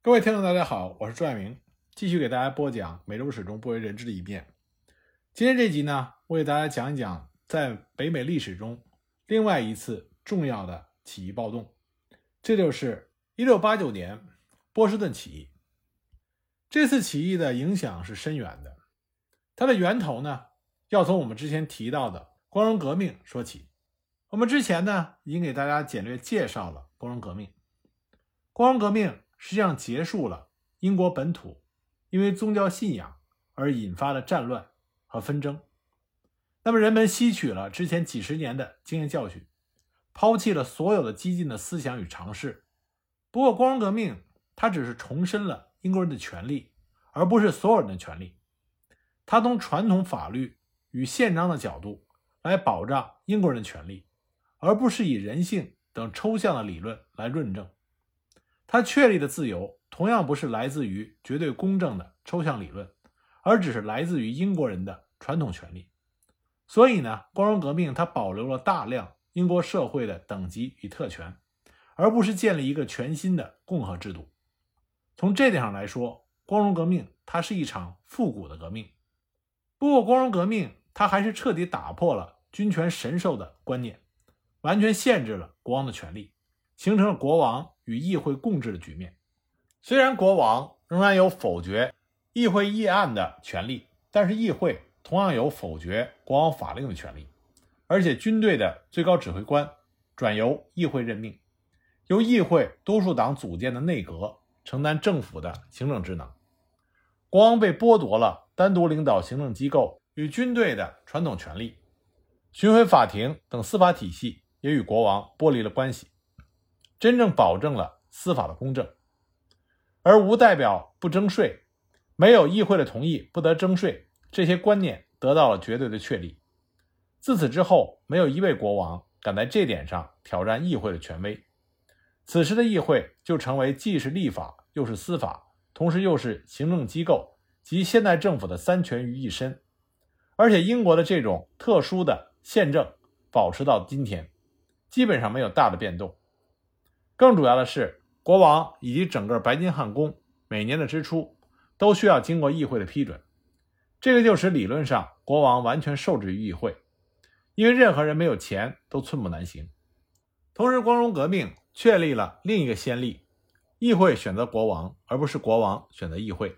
各位听众，大家好，我是朱爱明，继续给大家播讲美洲史中不为人知的一面。今天这集呢，我给大家讲一讲在北美历史中另外一次重要的起义暴动，这就是1689年波士顿起义。这次起义的影响是深远的，它的源头呢，要从我们之前提到的光荣革命说起。我们之前呢，已经给大家简略介绍了光荣革命。光荣革命。实际上结束了英国本土因为宗教信仰而引发的战乱和纷争。那么人们吸取了之前几十年的经验教训，抛弃了所有的激进的思想与尝试。不过，光荣革命它只是重申了英国人的权利，而不是所有人的权利。它从传统法律与宪章的角度来保障英国人的权利，而不是以人性等抽象的理论来论证。他确立的自由同样不是来自于绝对公正的抽象理论，而只是来自于英国人的传统权利。所以呢，光荣革命它保留了大量英国社会的等级与特权，而不是建立一个全新的共和制度。从这点上来说，光荣革命它是一场复古的革命。不过，光荣革命它还是彻底打破了君权神授的观念，完全限制了国王的权利。形成了国王与议会共治的局面。虽然国王仍然有否决议会议案的权利，但是议会同样有否决国王法令的权利。而且，军队的最高指挥官转由议会任命，由议会多数党组建的内阁承担政府的行政职能。国王被剥夺了单独领导行政机构与军队的传统权利，巡回法庭等司法体系也与国王剥离了关系。真正保证了司法的公正，而无代表不征税，没有议会的同意不得征税，这些观念得到了绝对的确立。自此之后，没有一位国王敢在这点上挑战议会的权威。此时的议会就成为既是立法又是司法，同时又是行政机构及现代政府的三权于一身。而且，英国的这种特殊的宪政保持到今天，基本上没有大的变动。更主要的是，国王以及整个白金汉宫每年的支出都需要经过议会的批准，这个就使理论上国王完全受制于议会，因为任何人没有钱都寸步难行。同时，光荣革命确立了另一个先例：议会选择国王，而不是国王选择议会。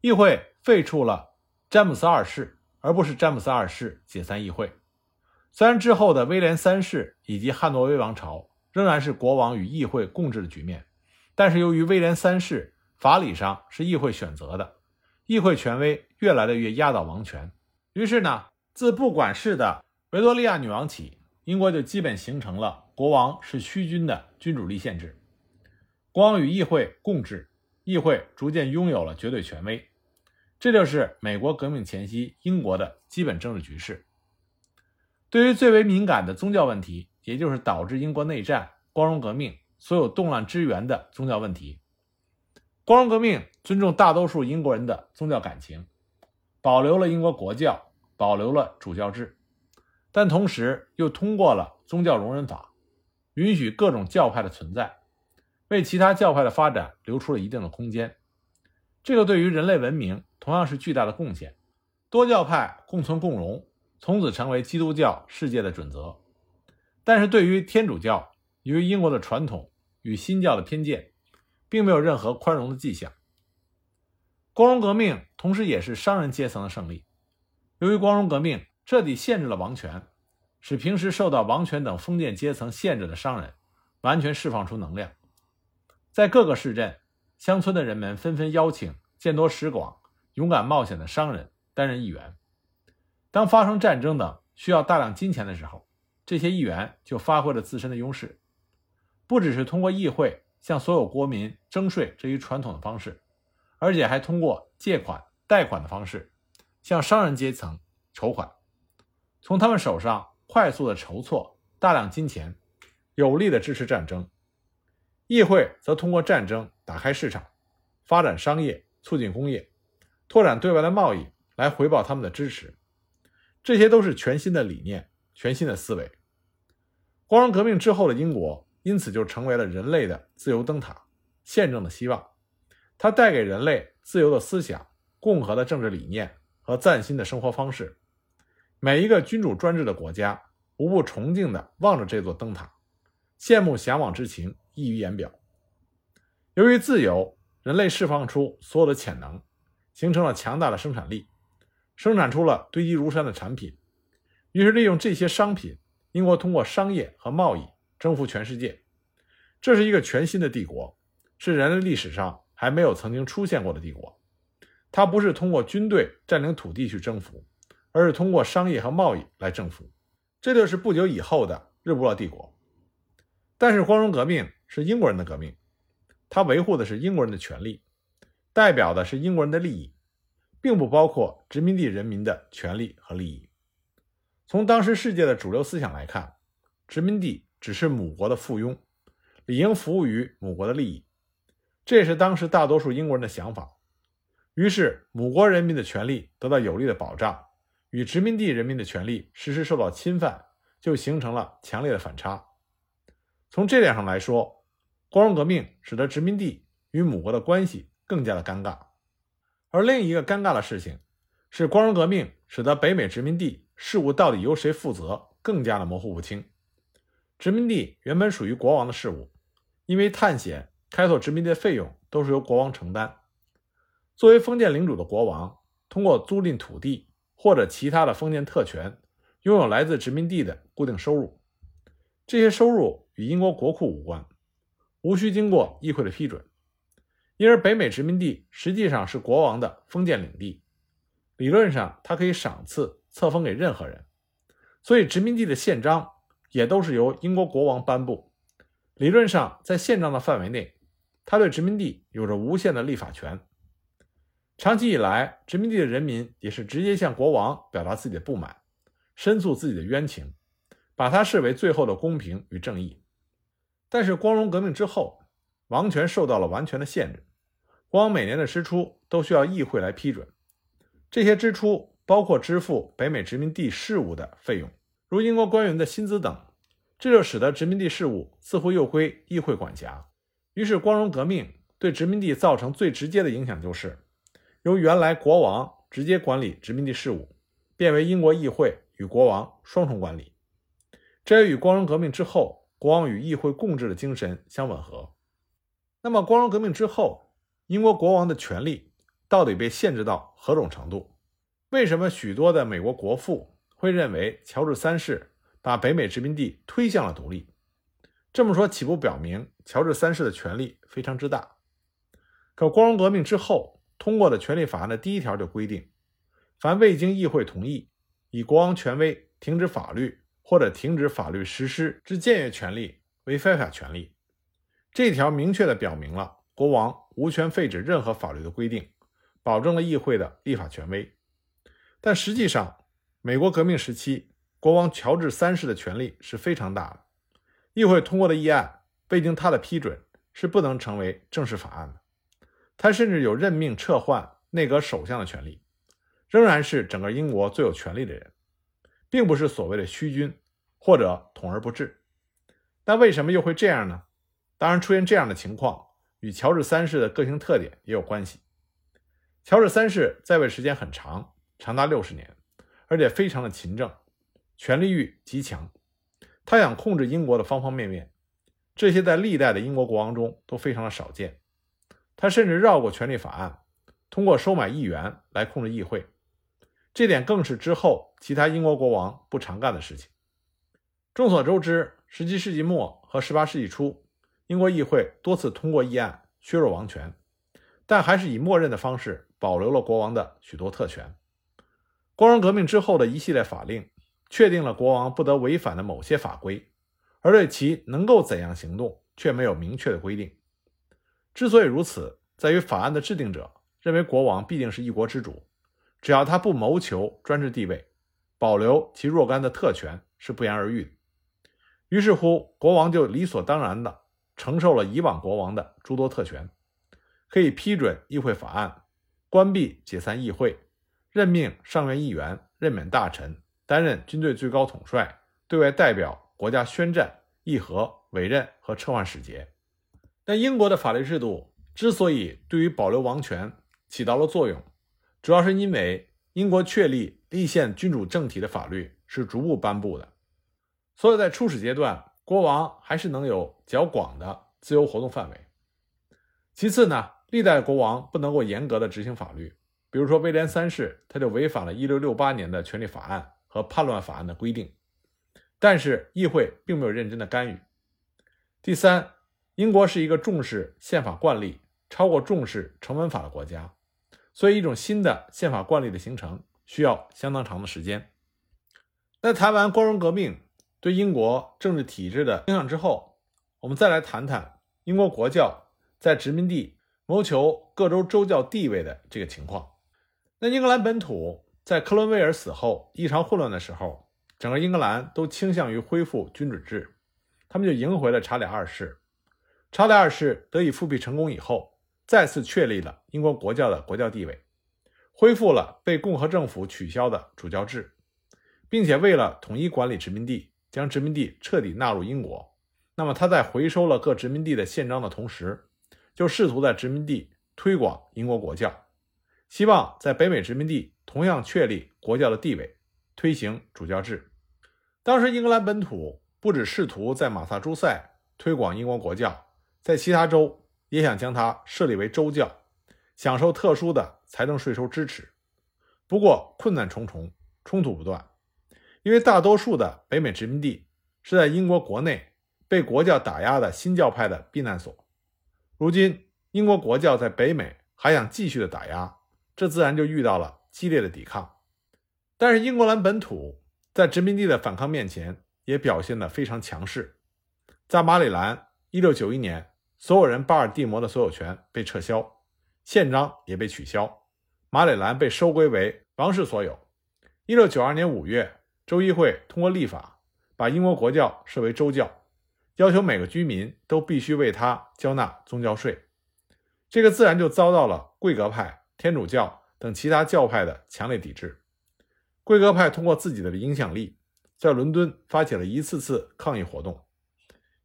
议会废除了詹姆斯二世，而不是詹姆斯二世解散议会。虽然之后的威廉三世以及汉诺威王朝。仍然是国王与议会共治的局面，但是由于威廉三世法理上是议会选择的，议会权威越来的越压倒王权。于是呢，自不管事的维多利亚女王起，英国就基本形成了国王是虚君的君主立宪制，国王与议会共治，议会逐渐拥有了绝对权威。这就是美国革命前夕英国的基本政治局势。对于最为敏感的宗教问题。也就是导致英国内战、光荣革命所有动乱之源的宗教问题。光荣革命尊重大多数英国人的宗教感情，保留了英国国教，保留了主教制，但同时又通过了宗教容忍法，允许各种教派的存在，为其他教派的发展留出了一定的空间。这个对于人类文明同样是巨大的贡献。多教派共存共荣，从此成为基督教世界的准则。但是对于天主教，由于英国的传统与新教的偏见，并没有任何宽容的迹象。光荣革命同时也是商人阶层的胜利。由于光荣革命彻底限制了王权，使平时受到王权等封建阶层限制的商人完全释放出能量。在各个市镇、乡村的人们纷纷邀请见多识广、勇敢冒险的商人担任议员。当发生战争等需要大量金钱的时候，这些议员就发挥了自身的优势，不只是通过议会向所有国民征税这一传统的方式，而且还通过借款、贷款的方式向商人阶层筹款，从他们手上快速的筹措大量金钱，有力的支持战争。议会则通过战争打开市场，发展商业，促进工业，拓展对外的贸易，来回报他们的支持。这些都是全新的理念。全新的思维。光荣革命之后的英国，因此就成为了人类的自由灯塔、宪政的希望。它带给人类自由的思想、共和的政治理念和赞新的生活方式。每一个君主专制的国家无不崇敬地望着这座灯塔，羡慕向往之情溢于言表。由于自由，人类释放出所有的潜能，形成了强大的生产力，生产出了堆积如山的产品。于是，利用这些商品，英国通过商业和贸易征服全世界。这是一个全新的帝国，是人类历史上还没有曾经出现过的帝国。它不是通过军队占领土地去征服，而是通过商业和贸易来征服。这就是不久以后的日不落帝国。但是，光荣革命是英国人的革命。它维护的是英国人的权利，代表的是英国人的利益，并不包括殖民地人民的权利和利益。从当时世界的主流思想来看，殖民地只是母国的附庸，理应服务于母国的利益，这也是当时大多数英国人的想法。于是，母国人民的权利得到有力的保障，与殖民地人民的权利时时受到侵犯，就形成了强烈的反差。从这点上来说，光荣革命使得殖民地与母国的关系更加的尴尬，而另一个尴尬的事情是，光荣革命使得北美殖民地事务到底由谁负责更加的模糊不清。殖民地原本属于国王的事务，因为探险、开拓殖民地的费用都是由国王承担。作为封建领主的国王，通过租赁土地或者其他的封建特权，拥有来自殖民地的固定收入，这些收入与英国国库无关。无需经过议会的批准，因而北美殖民地实际上是国王的封建领地，理论上他可以赏赐册封给任何人，所以殖民地的宪章也都是由英国国王颁布。理论上，在宪章的范围内，他对殖民地有着无限的立法权。长期以来，殖民地的人民也是直接向国王表达自己的不满，申诉自己的冤情，把它视为最后的公平与正义。但是光荣革命之后，王权受到了完全的限制，国王每年的支出都需要议会来批准。这些支出包括支付北美殖民地事务的费用，如英国官员的薪资等。这就使得殖民地事务似乎又归议会管辖。于是，光荣革命对殖民地造成最直接的影响就是，由原来国王直接管理殖民地事务，变为英国议会与国王双重管理。这也与光荣革命之后。国王与议会共治的精神相吻合。那么，光荣革命之后，英国国王的权力到底被限制到何种程度？为什么许多的美国国父会认为乔治三世把北美殖民地推向了独立？这么说，岂不表明乔治三世的权力非常之大？可光荣革命之后通过的权利法案的第一条就规定，凡未经议会同意，以国王权威停止法律。或者停止法律实施之僭越权利为非法权利，这条明确地表明了国王无权废止任何法律的规定，保证了议会的立法权威。但实际上，美国革命时期，国王乔治三世的权力是非常大的，议会通过的议案未经他的批准是不能成为正式法案的。他甚至有任命撤换内阁首相的权利，仍然是整个英国最有权力的人。并不是所谓的虚君或者统而不治，那为什么又会这样呢？当然，出现这样的情况与乔治三世的个性特点也有关系。乔治三世在位时间很长，长达六十年，而且非常的勤政，权力欲极强。他想控制英国的方方面面，这些在历代的英国国王中都非常的少见。他甚至绕过权力法案，通过收买议员来控制议会。这点更是之后其他英国国王不常干的事情。众所周知，17世纪末和18世纪初，英国议会多次通过议案削弱王权，但还是以默认的方式保留了国王的许多特权。光荣革命之后的一系列法令，确定了国王不得违反的某些法规，而对其能够怎样行动却没有明确的规定。之所以如此，在于法案的制定者认为国王必定是一国之主。只要他不谋求专制地位，保留其若干的特权是不言而喻的。于是乎，国王就理所当然地承受了以往国王的诸多特权，可以批准议会法案，关闭解散议会，任命上院议员，任免大臣，担任军队最高统帅，对外代表国家宣战、议和、委任和撤换使节。但英国的法律制度之所以对于保留王权起到了作用，主要是因为英国确立立宪君主政体的法律是逐步颁布的，所以在初始阶段，国王还是能有较广的自由活动范围。其次呢，历代国王不能够严格的执行法律，比如说威廉三世，他就违反了1668年的权利法案和叛乱法案的规定，但是议会并没有认真的干预。第三，英国是一个重视宪法惯例超过重视成文法的国家，所以一种新的宪法惯例的形成需要相当长的时间。在谈完光荣革命对英国政治体制的影响之后，我们再来谈谈英国国教。在殖民地谋求各州州教地位的这个情况，那英格兰本土在克伦威尔死后异常混乱的时候，整个英格兰都倾向于恢复君主制，他们就迎回了查理二世。查理二世得以复辟成功以后，再次确立了英国国教的国教地位，恢复了被共和政府取消的主教制，并且为了统一管理殖民地，将殖民地彻底纳入英国。那么他在回收了各殖民地的宪章的同时，就试图在殖民地推广英国国教，希望在北美殖民地同样确立国教的地位，推行主教制。当时英格兰本土不只试图在马萨诸塞推广英国国教，在其他州也想将它设立为州教，享受特殊的财政税收支持。不过困难重重，冲突不断，因为大多数的北美殖民地是在英国国内被国教打压的新教派的避难所。如今，英国国教在北美还想继续的打压，这自然就遇到了激烈的抵抗。但是，英格兰本土在殖民地的反抗面前也表现得非常强势。在马里兰，1691年，所有人巴尔的摩的所有权被撤销，宪章也被取消，马里兰被收归为王室所有。1692年5月，州议会通过立法，把英国国教设为州教。要求每个居民都必须为他交纳宗教税，这个自然就遭到了贵格派、天主教等其他教派的强烈抵制。贵格派通过自己的影响力，在伦敦发起了一次次抗议活动。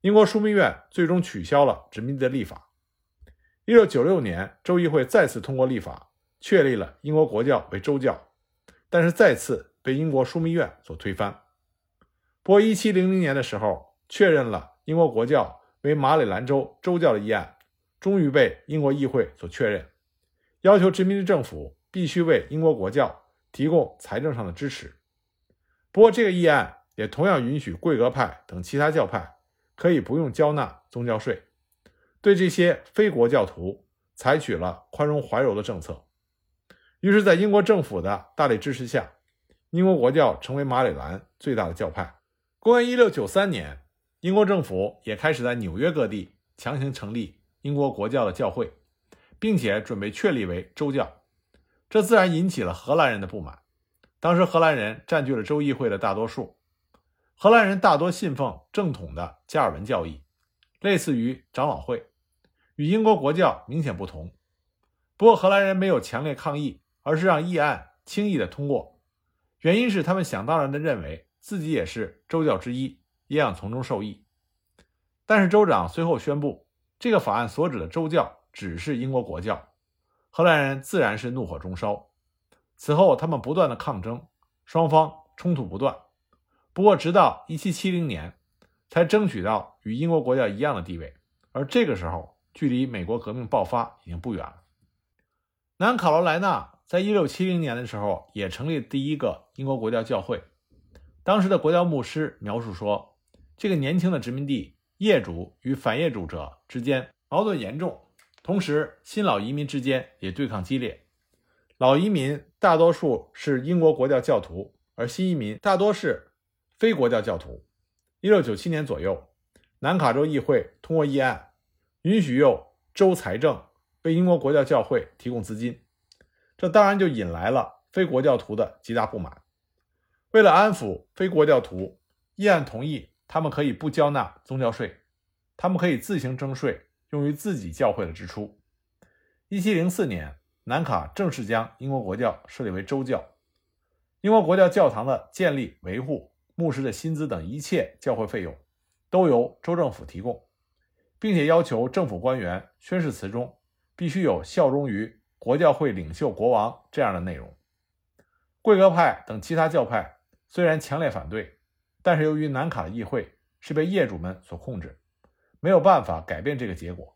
英国枢密院最终取消了殖民地的立法。1696年，州议会再次通过立法，确立了英国国教为州教，但是再次被英国枢密院所推翻。不过，1700年的时候，确认了。英国国教为马里兰州州教的议案，终于被英国议会所确认，要求殖民地政府必须为英国国教提供财政上的支持。不过，这个议案也同样允许贵格派等其他教派可以不用交纳宗教税，对这些非国教徒采取了宽容怀柔的政策。于是，在英国政府的大力支持下，英国国教成为马里兰最大的教派。公元一六九三年。英国政府也开始在纽约各地强行成立英国国教的教会，并且准备确立为州教，这自然引起了荷兰人的不满。当时荷兰人占据了州议会的大多数，荷兰人大多信奉正统的加尔文教义，类似于长老会，与英国国教明显不同。不过荷兰人没有强烈抗议，而是让议案轻易的通过，原因是他们想当然的认为自己也是州教之一。也想从中受益，但是州长随后宣布，这个法案所指的州教只是英国国教，荷兰人自然是怒火中烧。此后，他们不断的抗争，双方冲突不断。不过，直到1770年，才争取到与英国国教一样的地位。而这个时候，距离美国革命爆发已经不远了。南卡罗来纳在1670年的时候，也成立第一个英国国教教会。当时的国教牧师描述说。这个年轻的殖民地业主与反业主者之间矛盾严重，同时新老移民之间也对抗激烈。老移民大多数是英国国教教徒，而新移民大多是非国教教徒。一六九七年左右，南卡州议会通过议案，允许用州财政为英国国教教会提供资金，这当然就引来了非国教徒的极大不满。为了安抚非国教徒，议案同意。他们可以不交纳宗教税，他们可以自行征税，用于自己教会的支出。一七零四年，南卡正式将英国国教设立为州教。英国国教教堂的建立、维护、牧师的薪资等一切教会费用，都由州政府提供，并且要求政府官员宣誓词中必须有效忠于国教会领袖国王这样的内容。贵格派等其他教派虽然强烈反对，但是由于南卡的议会是被业主们所控制，没有办法改变这个结果。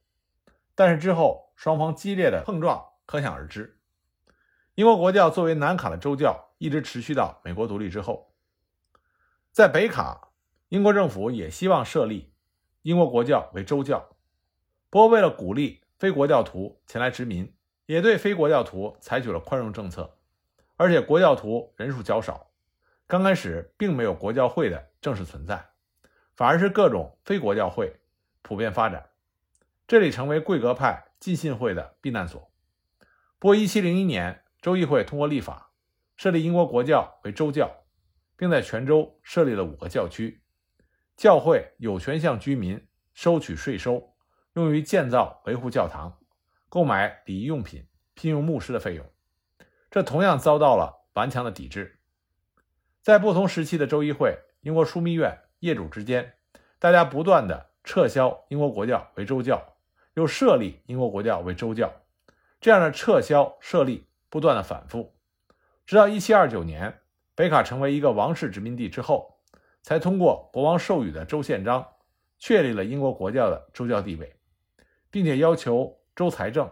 但是之后双方激烈的碰撞可想而知。英国国教作为南卡的州教，一直持续到美国独立之后。在北卡，英国政府也希望设立英国国教为州教，不过为了鼓励非国教徒前来殖民，也对非国教徒采取了宽容政策。而且国教徒人数较少，刚开始并没有国教会的正式存在，反而是各种非国教会普遍发展，这里成为贵格派浸信会的避难所。不过，1701年，州议会通过立法，设立英国国教为州教，并在全州设立了五个教区，教会有权向居民收取税收，用于建造、维护教堂、购买礼仪用品、聘用牧师的费用。这同样遭到了顽强的抵制。在不同时期的州议会、英国枢密院、业主之间，大家不断的撤销英国国教为州教，又设立英国国教为州教，这样的撤销设立不断的反复，直到1729年北卡成为一个王室殖民地之后，才通过国王授予的州宪章，确立了英国国教的州教地位，并且要求州财政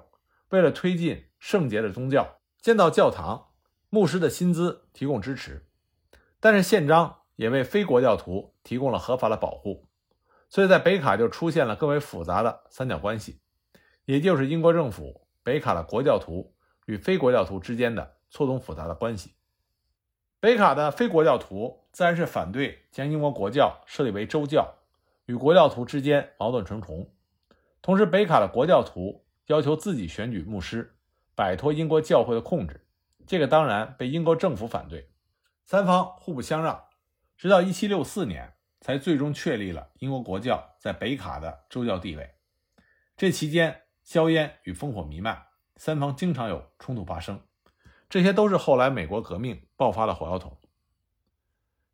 为了推进圣洁的宗教。建造教堂，牧师的薪资提供支持，但是宪章也为非国教徒提供了合法的保护，所以在北卡就出现了更为复杂的三角关系，也就是英国政府、北卡的国教徒与非国教徒之间的错综复杂的关系。北卡的非国教徒自然是反对将英国国教设立为州教，与国教徒之间矛盾重重。同时，北卡的国教徒要求自己选举牧师。摆脱英国教会的控制，这个当然被英国政府反对，三方互不相让，直到1764年才最终确立了英国国教在北卡的州教地位。这期间，硝烟与烽火弥漫，三方经常有冲突发生，这些都是后来美国革命爆发的火药桶。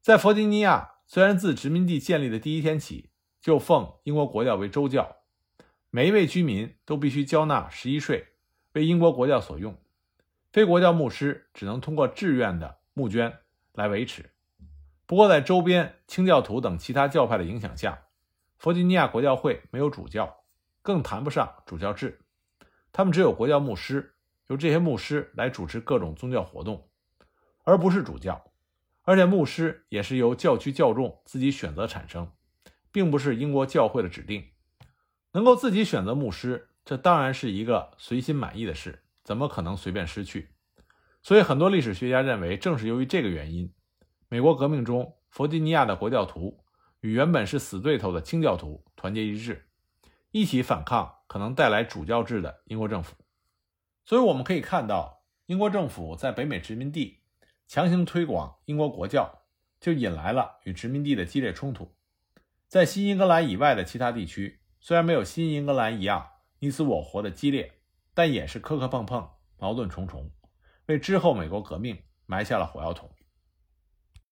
在弗吉尼亚，虽然自殖民地建立的第一天起就奉英国国教为州教，每一位居民都必须交纳十一税。为英国国教所用，非国教牧师只能通过志愿的募捐来维持。不过，在周边清教徒等其他教派的影响下，弗吉尼亚国教会没有主教，更谈不上主教制。他们只有国教牧师，由这些牧师来主持各种宗教活动，而不是主教。而且，牧师也是由教区教众自己选择产生，并不是英国教会的指定。能够自己选择牧师。这当然是一个随心满意的事，怎么可能随便失去？所以很多历史学家认为，正是由于这个原因，美国革命中弗吉尼亚的国教徒与原本是死对头的清教徒团结一致，一起反抗可能带来主教制的英国政府。所以我们可以看到，英国政府在北美殖民地强行推广英国国教，就引来了与殖民地的激烈冲突。在新英格兰以外的其他地区，虽然没有新英格兰一样。你死我活的激烈，但也是磕磕碰碰、矛盾重重，为之后美国革命埋下了火药桶。